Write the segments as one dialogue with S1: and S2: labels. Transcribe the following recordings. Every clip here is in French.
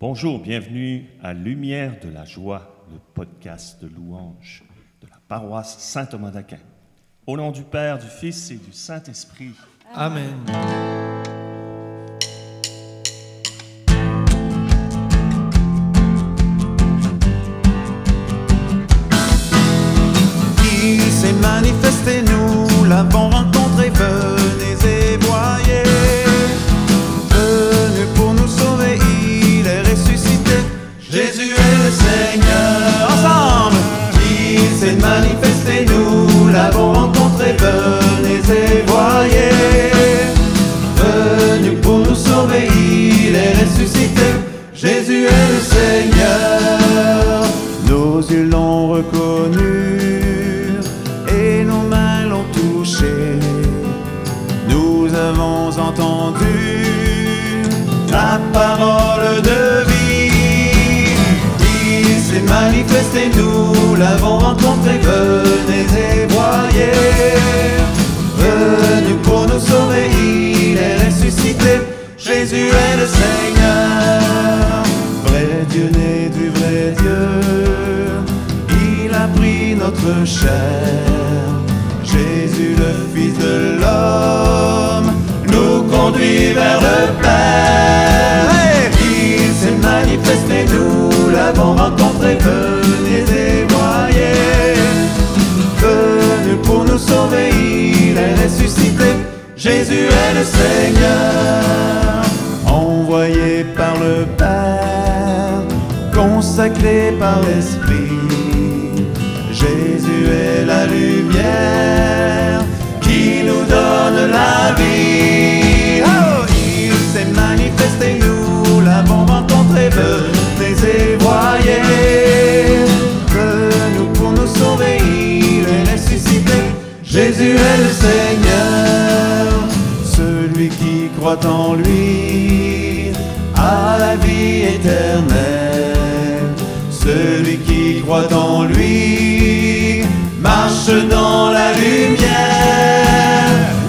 S1: Bonjour, bienvenue à Lumière de la joie, le podcast de louange de la paroisse Saint-Thomas d'Aquin. Au nom du Père, du Fils et du Saint-Esprit.
S2: Amen.
S3: Il nous l'avons rencontré. Venez et voyez. Venu pour nous sauver, il est ressuscité. Jésus est le Seigneur. Vrai Dieu né du vrai Dieu. Il a pris notre chair. Jésus, le Fils de l'homme, nous conduit vers le Père. Nous l'avons rencontré. Venez et voyez. Venu pour nous sauver, il est ressuscité. Jésus est le Seigneur, celui qui croit en lui a la vie éternelle. Celui qui croit en lui marche dans la lumière.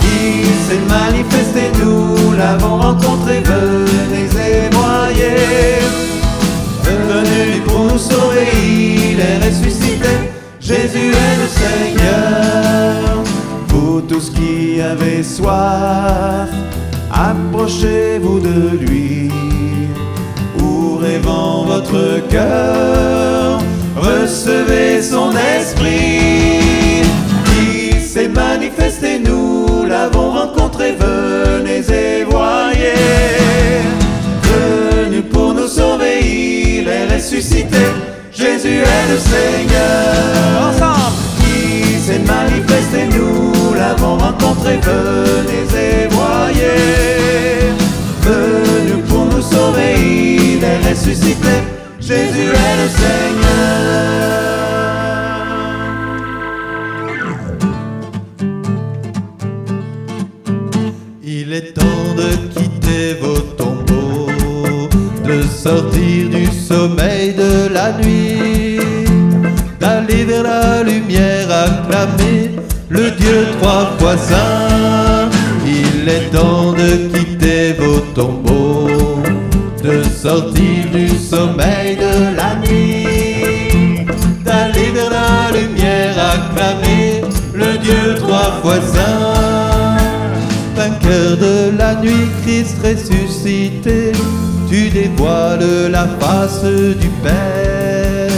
S3: Il s'est manifesté, nous l'avons rencontré. Venez approchez-vous de lui. Ouvrez-en votre cœur, recevez son esprit.
S2: Sortir du sommeil de la nuit, d'aller vers la lumière, acclamer le Dieu trois fois saint. Il est temps de quitter vos tombeaux, de sortir du sommeil de la nuit, d'aller vers la lumière, acclamer le Dieu trois fois saint. Vainqueur de la nuit, Christ ressuscité, tu dévoiles la face du Père.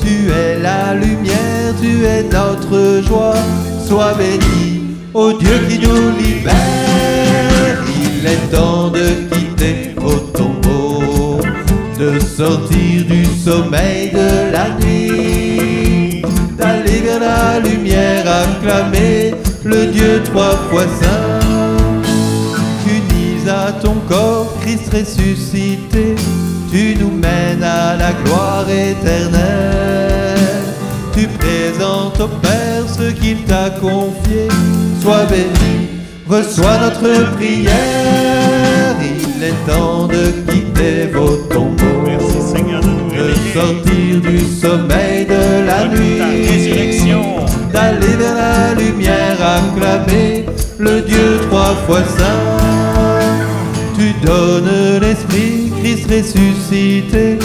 S2: Tu es la lumière, tu es notre joie. Sois béni, ô Dieu qui nous libère. Il est temps de quitter vos tombeaux, de sortir du sommeil de la nuit, d'aller vers la lumière, acclamer le Dieu trois fois saint. À ton corps, Christ ressuscité, tu nous mènes à la gloire éternelle. Tu présentes au Père ce qu'il t'a confié. Sois béni, reçois notre prière. Il est temps de quitter vos tombeaux.
S1: Merci Seigneur de
S2: de sortir du sommeil de la
S1: Ta
S2: nuit,
S1: résurrection.
S2: d'aller vers la lumière, acclamer le Dieu trois fois saint. Donnes l'Esprit, Christ Christ ressuscité,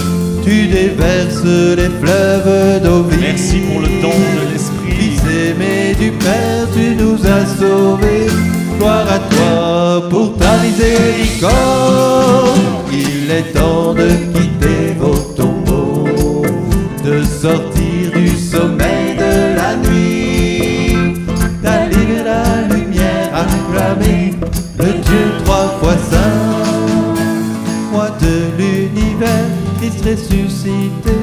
S2: tu déverses les fleuves d'eau vive.
S1: Merci pour le don de l'Esprit.
S2: Fils aimé du Père, tu nous as sauvés. Gloire à toi pour ta miséricorde. Il est temps de quitter vos tombeaux, de sortir du sommeil de la nuit, d'aller vers la lumière, acclamer le Dieu trois fois saint. Ressuscité,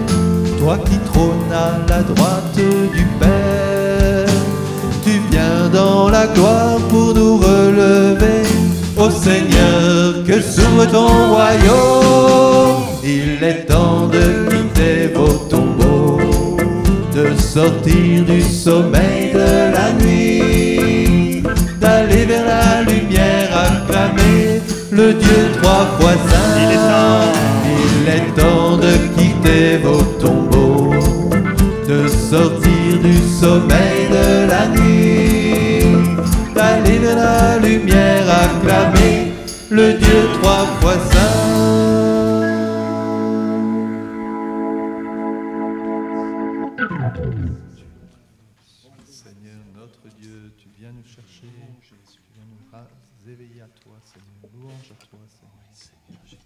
S2: toi qui trônes à la droite du Père, tu viens dans la gloire pour nous relever. Ô Seigneur, que s'ouvre ton royaume, il est temps de quitter vos tombeaux, de sortir du sommeil de la nuit, d'aller vers la lumière, acclamer le Dieu trois fois saint.
S1: Il est temps.
S2: Il est temps de quitter vos tombeaux, de sortir du sommeil de la nuit, d'aller vers la lumière, acclamer le Dieu trois fois saint. Seigneur notre Dieu, tu viens nous chercher, tu viens nous ra- éveiller à toi, Seigneur. Louange à toi, Seigneur.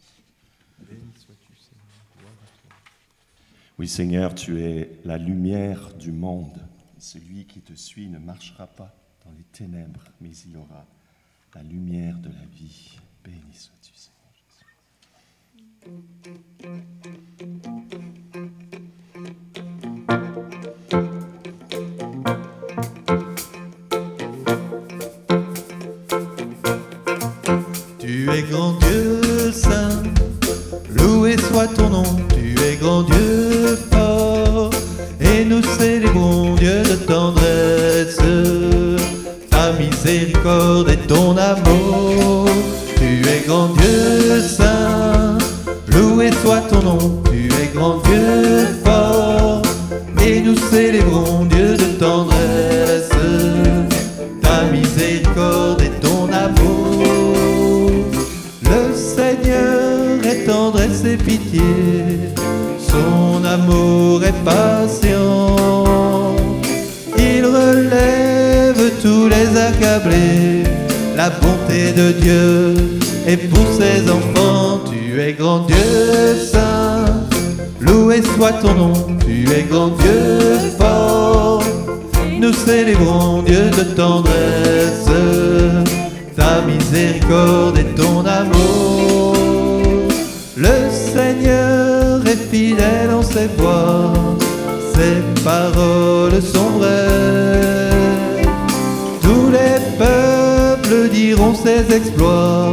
S1: Oui, Seigneur, tu es la lumière du monde. Celui qui te suit ne marchera pas dans les ténèbres, mais il aura la lumière de la vie. Béni sois-tu, Seigneur Jésus.
S2: Tu es grand Dieu ton nom, de Dieu est pour ses enfants. Tu es grand Dieu saint, loué soit ton nom, tu es grand Dieu fort. Nous célébrons Dieu de tendresse, ta miséricorde et ton amour. Le Seigneur est fidèle en ses voies, ses paroles sont vraies. Ses exploits.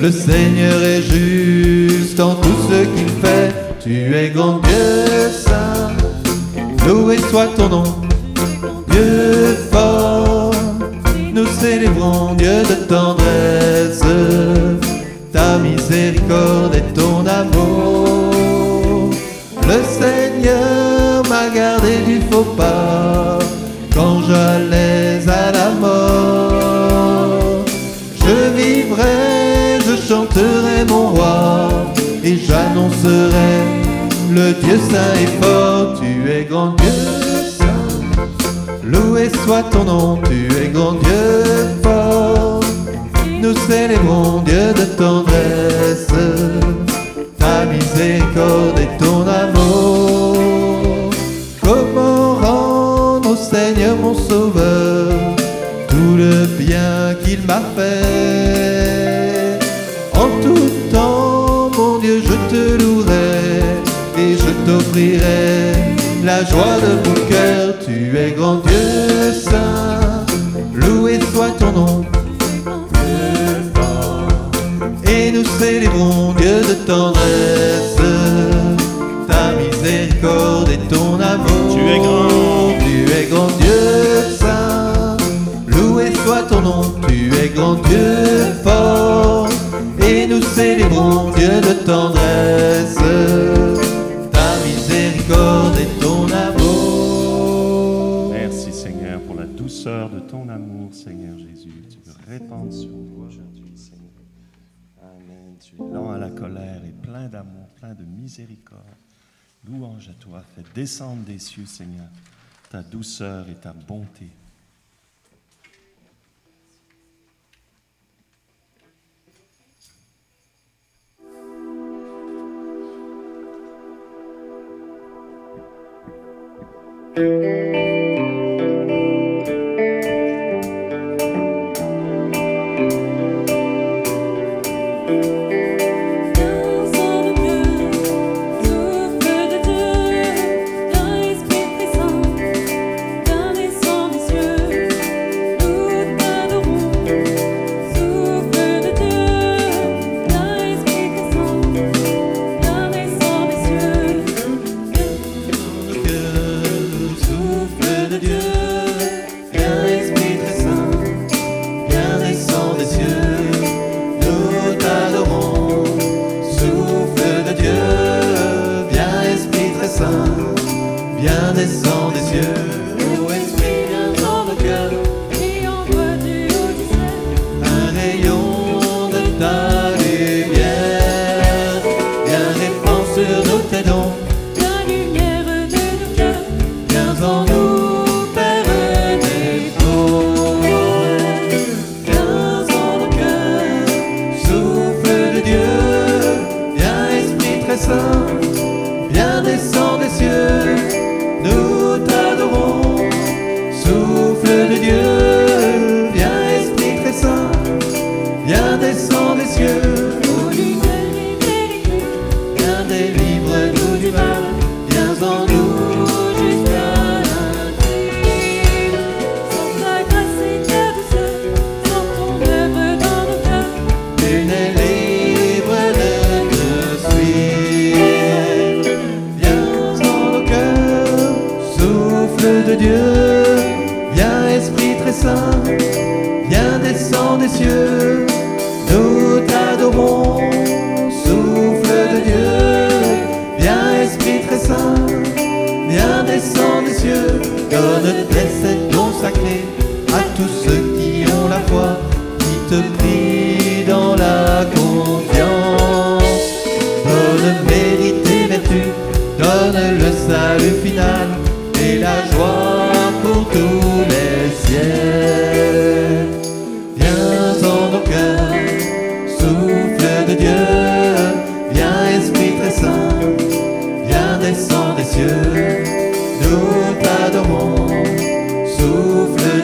S2: Le Seigneur est juste en tout ce qu'il fait. Tu es grand Dieu saint, loué soit ton nom. Dieu fort, nous célébrons Dieu de tendresse, ta miséricorde et ton amour. Le Seigneur m'a gardé du faux pas et j'annoncerai le Dieu saint et fort. Tu es grand Dieu saint. Loué soit ton nom, tu es grand Dieu fort. Nous célébrons Dieu de tendresse, nom. Et nous célébrons Dieu de tendresse, ta miséricorde et ton amour.
S1: Tu es grand.
S2: tu es grand Dieu saint, loué soit ton nom. Tu es grand Dieu fort, et nous célébrons Dieu de tendresse,
S1: Jésus. Tu veux répandre sur nous aujourd'hui, Seigneur. Amen. Tu es lent à la colère et plein
S2: d'amour, plein de miséricorde. Louange à toi, fais descendre des cieux, Seigneur, ta douceur et ta bonté.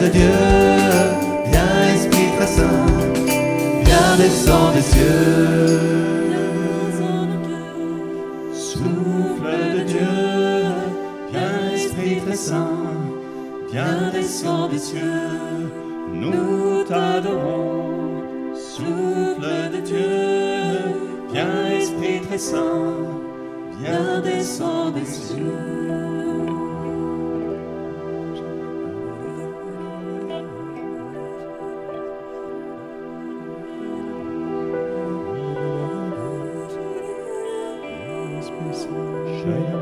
S1: De Dieu, viens Esprit très saint, viens descend des cieux. Souffle de Dieu, viens Esprit très saint, viens descend des cieux, nous t'adorons. Souffle de Dieu, viens Esprit très saint, viens descend des cieux. Dans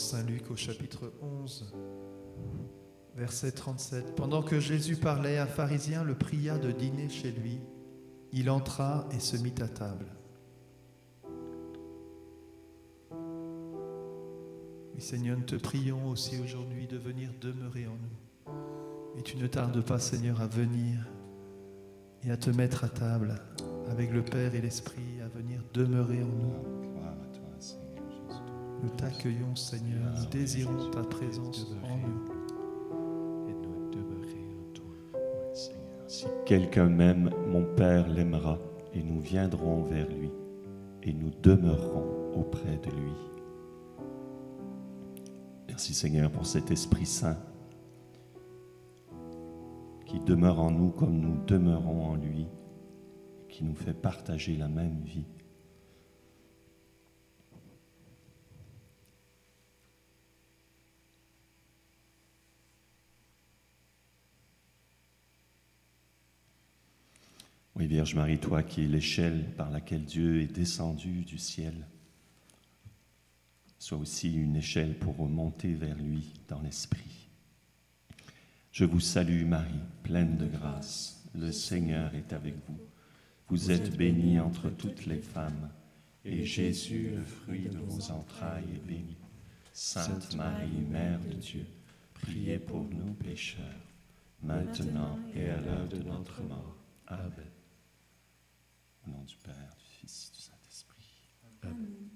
S1: Saint
S4: Luc au chapitre 11, verset 37. Pendant que Jésus parlait, un pharisien le pria de dîner chez lui. Il entra et se mit à table. Oui, Seigneur, nous te prions aussi aujourd'hui de venir demeurer en nous. Et tu ne tardes pas, Seigneur, à venir et à te mettre à table avec le Père et l'Esprit, à venir demeurer en nous. Nous t'accueillons, Seigneur. Nous désirons ta présence en nous.
S2: et nous demeurer en toi. Oui, Seigneur. Si quelqu'un m'aime, mon Père l'aimera, et nous viendrons vers lui, et nous demeurerons auprès de lui. Merci Seigneur pour cet Esprit Saint qui demeure en nous comme nous demeurons en lui, qui nous fait partager la même vie.
S1: Oui, Vierge Marie, toi qui es l'échelle par laquelle Dieu est descendu du ciel, sois aussi une échelle pour remonter vers lui dans l'esprit. Je vous salue Marie, pleine de grâce, le Seigneur est avec vous. Vous êtes bénie entre toutes les femmes, et Jésus, le fruit de vos entrailles, est béni. Sainte Marie, Mère de Dieu, priez pour nous pécheurs, maintenant et à l'heure de notre mort. Amen. Au nom du Père, du Fils, du Saint-Esprit. Amen.